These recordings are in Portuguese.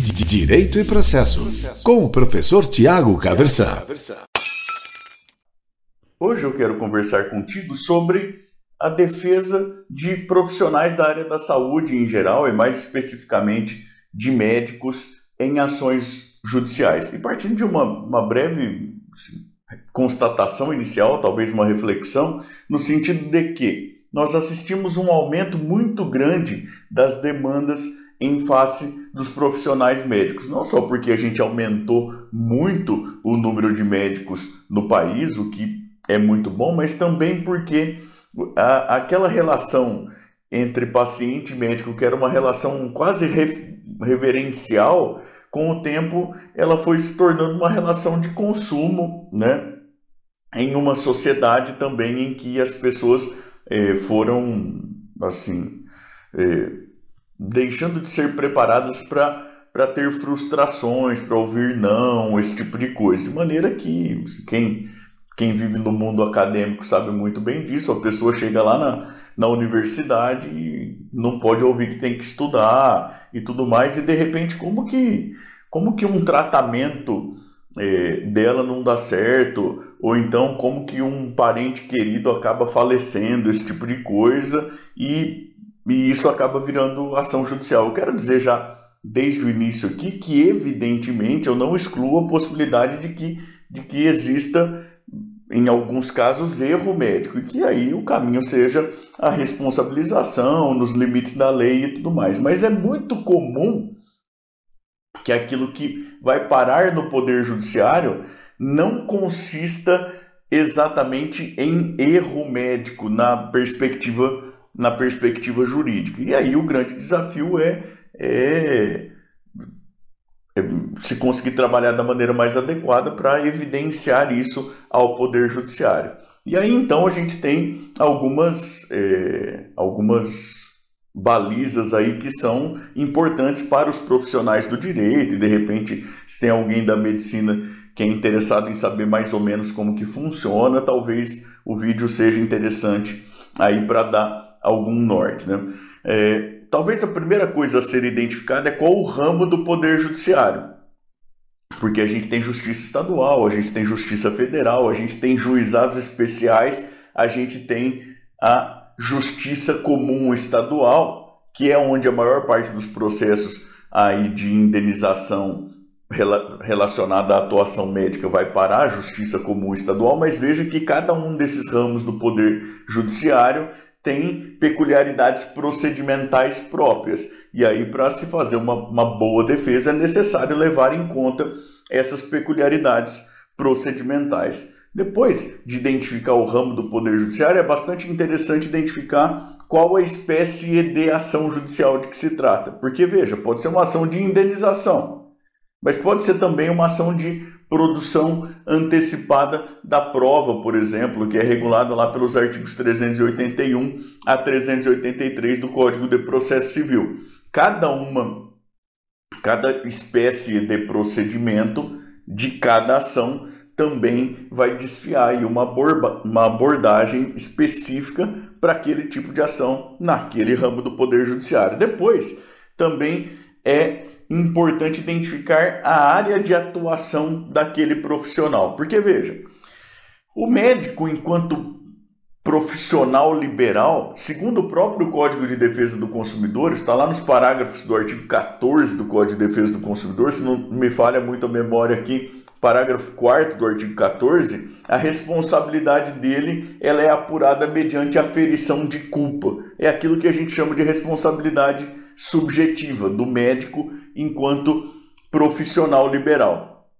Direito e Processo, com o professor Tiago Caversan. Hoje eu quero conversar contigo sobre a defesa de profissionais da área da saúde em geral e mais especificamente de médicos em ações judiciais. E partindo de uma, uma breve assim, constatação inicial, talvez uma reflexão, no sentido de que nós assistimos um aumento muito grande das demandas em face dos profissionais médicos. Não só porque a gente aumentou muito o número de médicos no país, o que é muito bom, mas também porque a, aquela relação entre paciente e médico, que era uma relação quase reverencial, com o tempo ela foi se tornando uma relação de consumo, né? Em uma sociedade também em que as pessoas eh, foram, assim, eh, deixando de ser preparadas para ter frustrações, para ouvir não, esse tipo de coisa. De maneira que quem, quem vive no mundo acadêmico sabe muito bem disso. A pessoa chega lá na, na universidade e não pode ouvir que tem que estudar e tudo mais. E de repente, como que, como que um tratamento é, dela não dá certo? Ou então, como que um parente querido acaba falecendo, esse tipo de coisa. E e isso acaba virando ação judicial. Eu quero dizer já desde o início aqui que, evidentemente, eu não excluo a possibilidade de que, de que exista, em alguns casos, erro médico e que aí o caminho seja a responsabilização nos limites da lei e tudo mais. Mas é muito comum que aquilo que vai parar no Poder Judiciário não consista exatamente em erro médico na perspectiva na perspectiva jurídica. E aí o grande desafio é, é, é se conseguir trabalhar da maneira mais adequada para evidenciar isso ao Poder Judiciário. E aí então a gente tem algumas, é, algumas balizas aí que são importantes para os profissionais do direito e de repente se tem alguém da medicina que é interessado em saber mais ou menos como que funciona, talvez o vídeo seja interessante aí para dar algum norte. Né? É, talvez a primeira coisa a ser identificada é qual o ramo do Poder Judiciário. Porque a gente tem justiça estadual, a gente tem justiça federal, a gente tem juizados especiais, a gente tem a justiça comum estadual, que é onde a maior parte dos processos aí de indenização relacionada à atuação médica vai parar a justiça comum estadual, mas veja que cada um desses ramos do poder judiciário tem peculiaridades procedimentais próprias. E aí, para se fazer uma, uma boa defesa, é necessário levar em conta essas peculiaridades procedimentais. Depois de identificar o ramo do Poder Judiciário, é bastante interessante identificar qual a espécie de ação judicial de que se trata. Porque, veja, pode ser uma ação de indenização, mas pode ser também uma ação de produção antecipada da prova, por exemplo, que é regulada lá pelos artigos 381 a 383 do Código de Processo Civil. Cada uma, cada espécie de procedimento de cada ação também vai desfiar uma, uma abordagem específica para aquele tipo de ação naquele ramo do Poder Judiciário. Depois, também é importante identificar a área de atuação daquele profissional. Porque veja, o médico, enquanto profissional liberal, segundo o próprio Código de Defesa do Consumidor, está lá nos parágrafos do artigo 14 do Código de Defesa do Consumidor, se não me falha muito a memória aqui, parágrafo 4 do artigo 14, a responsabilidade dele ela é apurada mediante aferição de culpa. É aquilo que a gente chama de responsabilidade subjetiva do médico enquanto profissional liberal.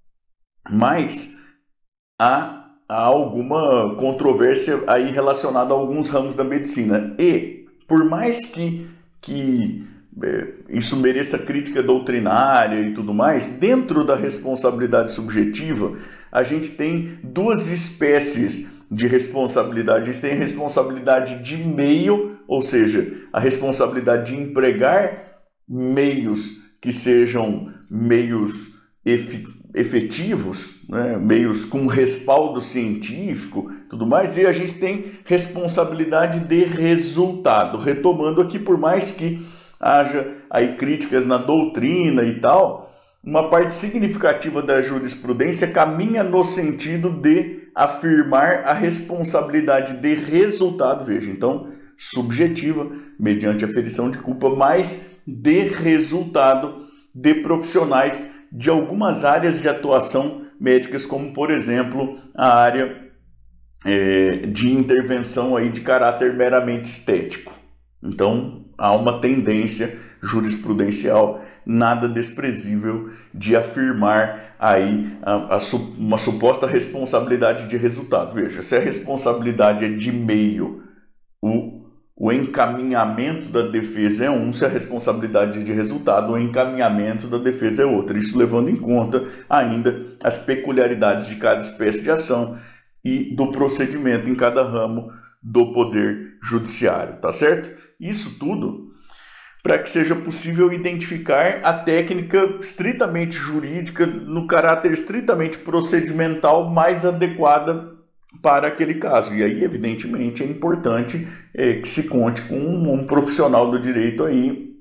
Mas há, há alguma controvérsia aí relacionada a alguns ramos da medicina. E, por mais que, que é, isso mereça crítica doutrinária e tudo mais, dentro da responsabilidade subjetiva, a gente tem duas espécies de responsabilidade. A gente tem a responsabilidade de meio, ou seja, a responsabilidade de empregar meios que sejam meios efetivos, né? meios com respaldo científico, tudo mais, e a gente tem responsabilidade de resultado. Retomando aqui, por mais que haja aí críticas na doutrina e tal, uma parte significativa da jurisprudência caminha no sentido de afirmar a responsabilidade de resultado, veja, então, subjetiva, mediante aferição de culpa, mas de resultado de profissionais de algumas áreas de atuação médicas, como por exemplo a área é, de intervenção aí de caráter meramente estético. Então há uma tendência jurisprudencial nada desprezível de afirmar aí a, a, uma suposta responsabilidade de resultado. Veja, se a responsabilidade é de meio, o, o encaminhamento da defesa é um, se a responsabilidade de resultado, o encaminhamento da defesa é outro. Isso levando em conta ainda as peculiaridades de cada espécie de ação e do procedimento em cada ramo do poder judiciário, tá certo? Isso tudo para que seja possível identificar a técnica estritamente jurídica, no caráter estritamente procedimental mais adequada para aquele caso. E aí, evidentemente, é importante é, que se conte com um, um, profissional do direito aí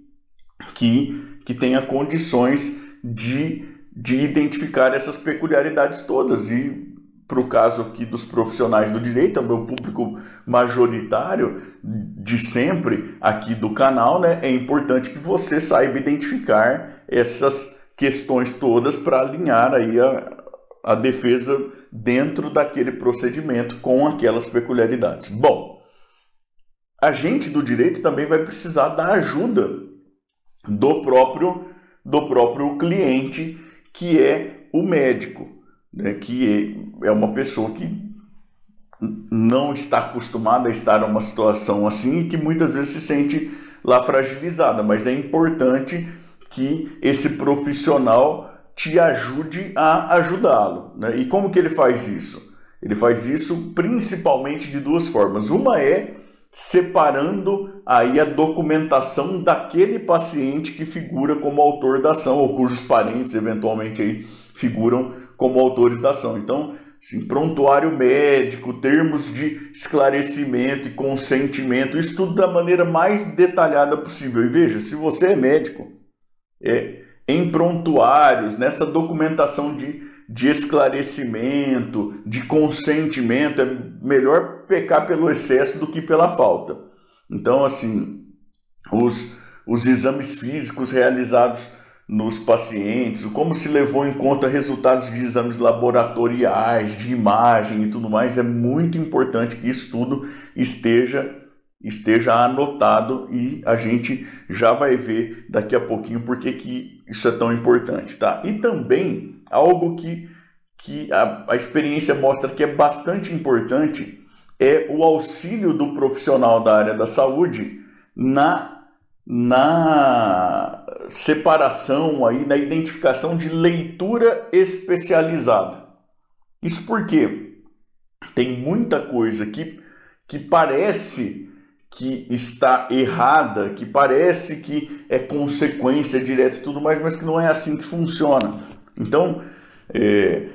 que, que tenha condições de, de identificar essas peculiaridades todas e para o caso aqui dos profissionais do direito, é o meu público majoritário de sempre aqui do canal, né? É importante que você saiba identificar essas questões todas para alinhar aí a, a defesa dentro daquele procedimento com aquelas peculiaridades. Bom, a gente do direito também vai precisar da ajuda do próprio do próprio cliente, que é o médico né, que é uma pessoa que não está acostumada a estar numa situação assim e que muitas vezes se sente lá fragilizada, mas é importante que esse profissional te ajude a ajudá-lo. Né? E como que ele faz isso? Ele faz isso principalmente de duas formas. Uma é separando aí a documentação daquele paciente que figura como autor da ação ou cujos parentes eventualmente aí figuram como autores da ação. Então, assim, prontuário médico, termos de esclarecimento e consentimento, isso tudo da maneira mais detalhada possível. E veja, se você é médico, é, em prontuários, nessa documentação de, de esclarecimento, de consentimento, é melhor pecar pelo excesso do que pela falta. Então, assim, os, os exames físicos realizados nos pacientes, como se levou em conta resultados de exames laboratoriais, de imagem e tudo mais, é muito importante que isso tudo esteja esteja anotado e a gente já vai ver daqui a pouquinho porque que isso é tão importante, tá? E também algo que, que a, a experiência mostra que é bastante importante é o auxílio do profissional da área da saúde na na separação aí, na identificação de leitura especializada. Isso porque tem muita coisa que, que parece que está errada, que parece que é consequência direta e tudo mais, mas que não é assim que funciona. Então, é,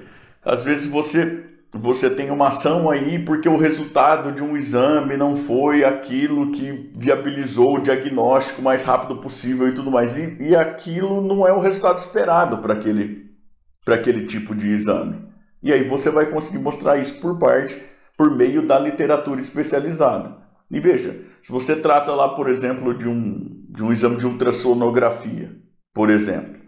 às vezes você você tem uma ação aí porque o resultado de um exame não foi aquilo que viabilizou o diagnóstico mais rápido possível e tudo mais. E, e aquilo não é o resultado esperado para aquele, aquele tipo de exame. E aí você vai conseguir mostrar isso por parte, por meio da literatura especializada. E veja, se você trata lá, por exemplo, de um, de um exame de ultrassonografia, por exemplo,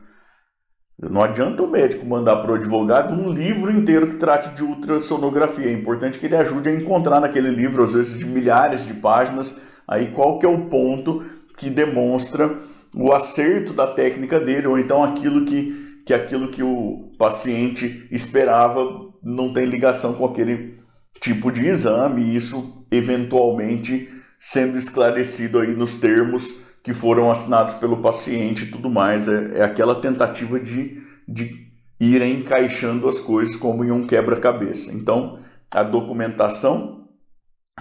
não adianta o médico mandar para o advogado um livro inteiro que trate de ultrassonografia. É importante que ele ajude a encontrar naquele livro, às vezes de milhares de páginas, aí qual que é o ponto que demonstra o acerto da técnica dele, ou então aquilo que, que aquilo que o paciente esperava não tem ligação com aquele tipo de exame, isso eventualmente sendo esclarecido aí nos termos que foram assinados pelo paciente e tudo mais. É, é aquela tentativa de, de ir encaixando as coisas como em um quebra-cabeça. Então, a documentação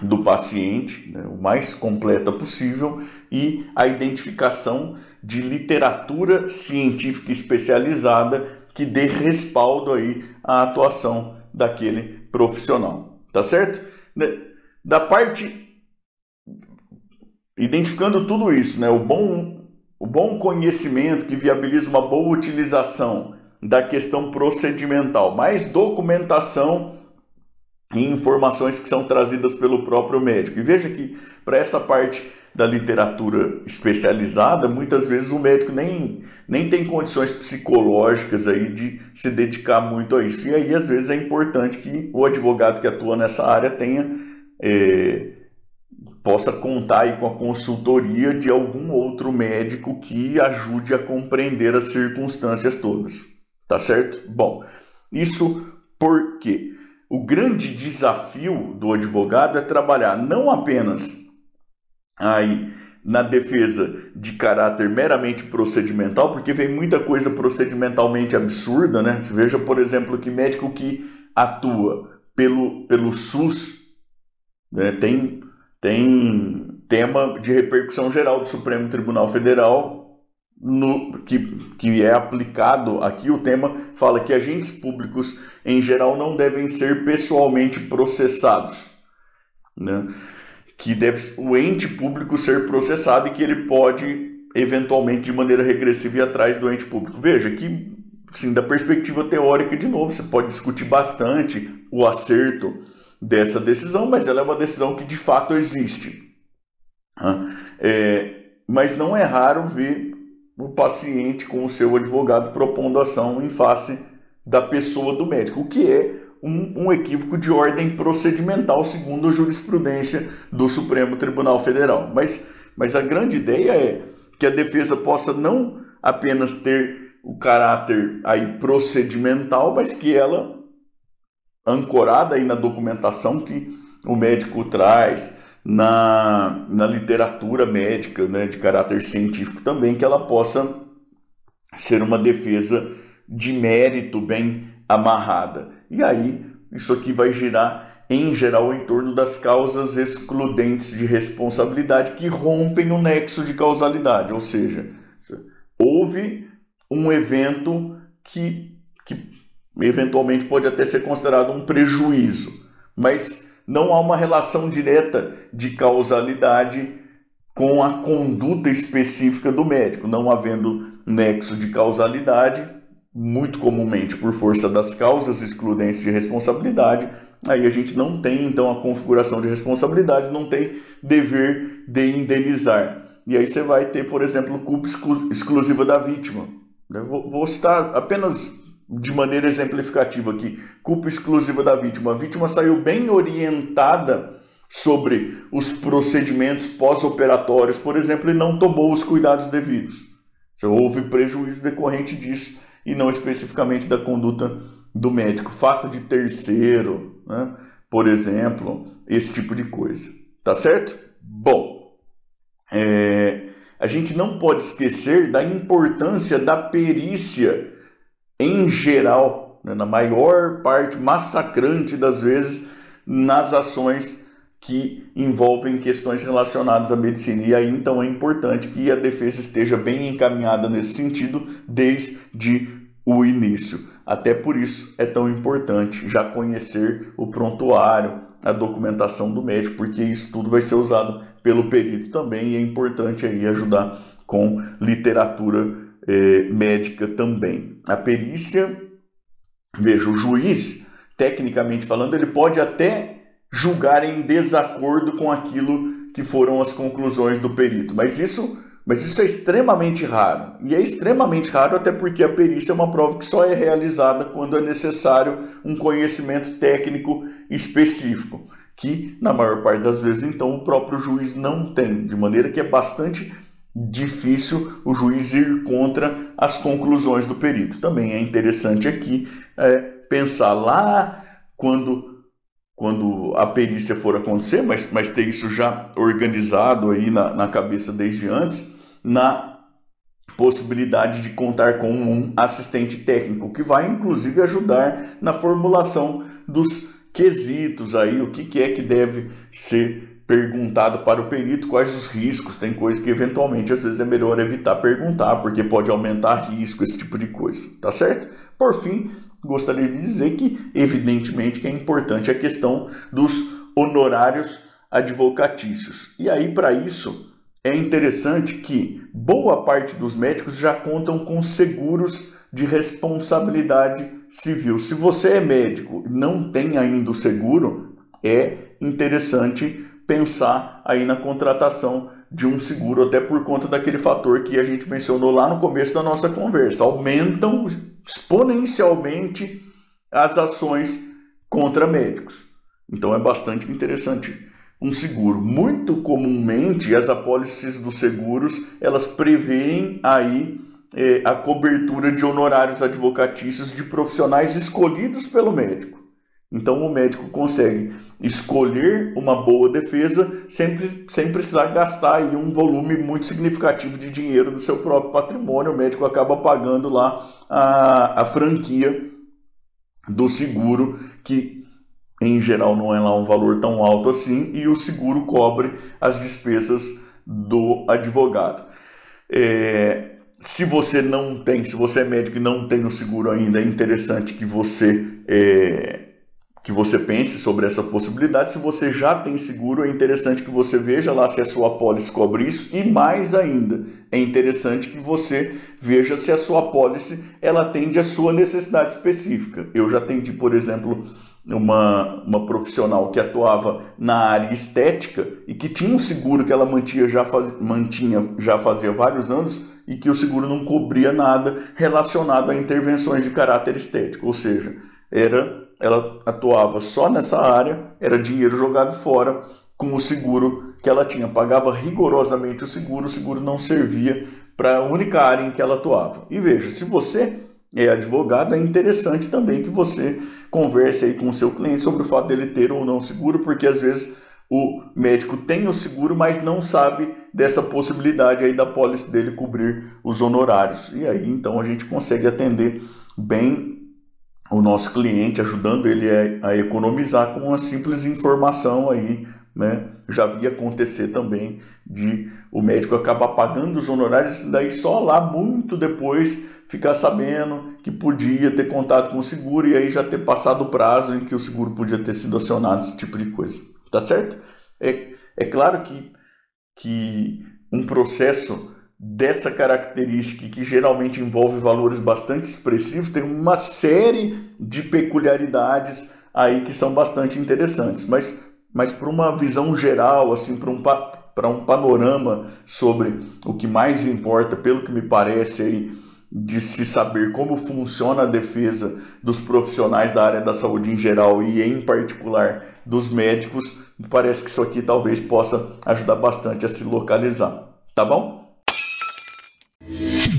do paciente, né, o mais completa possível, e a identificação de literatura científica especializada que dê respaldo aí à atuação daquele profissional. Tá certo? Né, da parte Identificando tudo isso, né, o bom o bom conhecimento que viabiliza uma boa utilização da questão procedimental, mais documentação e informações que são trazidas pelo próprio médico. E veja que para essa parte da literatura especializada, muitas vezes o médico nem, nem tem condições psicológicas aí de se dedicar muito a isso. E aí, às vezes, é importante que o advogado que atua nessa área tenha. É, possa contar aí com a consultoria de algum outro médico que ajude a compreender as circunstâncias todas. Tá certo? Bom, isso porque o grande desafio do advogado é trabalhar não apenas aí na defesa de caráter meramente procedimental, porque vem muita coisa procedimentalmente absurda, né? Veja, por exemplo, que médico que atua pelo, pelo SUS né, tem, tem tema de repercussão geral do Supremo Tribunal Federal no, que, que é aplicado aqui, o tema fala que agentes públicos em geral não devem ser pessoalmente processados. Né? Que deve o ente público ser processado e que ele pode eventualmente de maneira regressiva ir atrás do ente público. Veja que sim, da perspectiva teórica de novo, você pode discutir bastante o acerto dessa decisão, mas ela é uma decisão que de fato existe. É, mas não é raro ver o paciente com o seu advogado propondo ação em face da pessoa do médico, o que é um, um equívoco de ordem procedimental, segundo a jurisprudência do Supremo Tribunal Federal. Mas, mas a grande ideia é que a defesa possa não apenas ter o caráter aí procedimental, mas que ela, ancorada aí na documentação que o médico traz, na, na literatura médica, né, de caráter científico também, que ela possa ser uma defesa de mérito bem amarrada. E aí, isso aqui vai girar, em geral, em torno das causas excludentes de responsabilidade que rompem o nexo de causalidade, ou seja, houve um evento que, que eventualmente pode até ser considerado um prejuízo, mas não há uma relação direta de causalidade com a conduta específica do médico, não havendo nexo de causalidade, muito comumente por força das causas excludentes de responsabilidade, aí a gente não tem então a configuração de responsabilidade, não tem dever de indenizar. E aí você vai ter, por exemplo, culpa exclusiva da vítima. Vou, vou citar apenas de maneira exemplificativa aqui: culpa exclusiva da vítima. A vítima saiu bem orientada sobre os procedimentos pós-operatórios, por exemplo, e não tomou os cuidados devidos. Houve prejuízo decorrente disso e não especificamente da conduta do médico. Fato de terceiro, né? por exemplo, esse tipo de coisa. Tá certo? Bom, é, a gente não pode esquecer da importância da perícia em geral, né? na maior parte massacrante das vezes, nas ações que envolvem questões relacionadas à medicina. E aí então é importante que a defesa esteja bem encaminhada nesse sentido desde o início. Até por isso é tão importante já conhecer o prontuário, a documentação do médico, porque isso tudo vai ser usado pelo perito também e é importante aí ajudar com literatura eh, médica também. A perícia, veja, o juiz, tecnicamente falando, ele pode até julgar em desacordo com aquilo que foram as conclusões do perito. Mas isso, mas isso é extremamente raro. E é extremamente raro até porque a perícia é uma prova que só é realizada quando é necessário um conhecimento técnico específico, que na maior parte das vezes então o próprio juiz não tem, de maneira que é bastante difícil o juiz ir contra as conclusões do perito. Também é interessante aqui é, pensar lá quando quando a perícia for acontecer, mas, mas ter isso já organizado aí na, na cabeça desde antes, na possibilidade de contar com um assistente técnico, que vai inclusive ajudar na formulação dos quesitos aí, o que, que é que deve ser perguntado para o perito, quais os riscos, tem coisa que eventualmente às vezes é melhor evitar perguntar, porque pode aumentar risco, esse tipo de coisa, tá certo? Por fim, gostaria de dizer que, evidentemente, que é importante a questão dos honorários advocatícios. E aí, para isso, é interessante que boa parte dos médicos já contam com seguros de responsabilidade civil. Se você é médico e não tem ainda o seguro, é interessante pensar aí na contratação de um seguro, até por conta daquele fator que a gente mencionou lá no começo da nossa conversa. Aumentam exponencialmente as ações contra médicos. Então é bastante interessante um seguro. Muito comumente as apólices dos seguros elas preveem aí é, a cobertura de honorários advocatícios de profissionais escolhidos pelo médico. Então o médico consegue escolher uma boa defesa sempre, sem precisar gastar aí um volume muito significativo de dinheiro do seu próprio patrimônio. O médico acaba pagando lá a, a franquia do seguro, que em geral não é lá um valor tão alto assim, e o seguro cobre as despesas do advogado. É, se você não tem, se você é médico e não tem o seguro ainda, é interessante que você é, que você pense sobre essa possibilidade. Se você já tem seguro, é interessante que você veja lá se a sua apólice cobre isso e mais ainda, é interessante que você veja se a sua apólice ela atende a sua necessidade específica. Eu já atendi, por exemplo, uma, uma profissional que atuava na área estética e que tinha um seguro que ela mantinha já, faz, mantinha já fazia vários anos e que o seguro não cobria nada relacionado a intervenções de caráter estético, ou seja, era ela atuava só nessa área, era dinheiro jogado fora com o seguro que ela tinha, pagava rigorosamente o seguro, o seguro não servia para a única área em que ela atuava. E veja, se você é advogado, é interessante também que você converse aí com o seu cliente sobre o fato dele ter ou não seguro, porque às vezes o médico tem o seguro, mas não sabe dessa possibilidade aí da pólice dele cobrir os honorários. E aí então a gente consegue atender bem o nosso cliente, ajudando ele a, a economizar com uma simples informação aí, né? Já vi acontecer também de o médico acabar pagando os honorários e daí só lá muito depois ficar sabendo que podia ter contato com o seguro e aí já ter passado o prazo em que o seguro podia ter sido acionado, esse tipo de coisa. Tá certo? É, é claro que, que um processo dessa característica que geralmente envolve valores bastante expressivos, tem uma série de peculiaridades aí que são bastante interessantes, mas, mas para uma visão geral, assim, para um, para um panorama sobre o que mais importa, pelo que me parece aí, de se saber como funciona a defesa dos profissionais da área da saúde em geral e em particular dos médicos, parece que isso aqui talvez possa ajudar bastante a se localizar. Tá bom?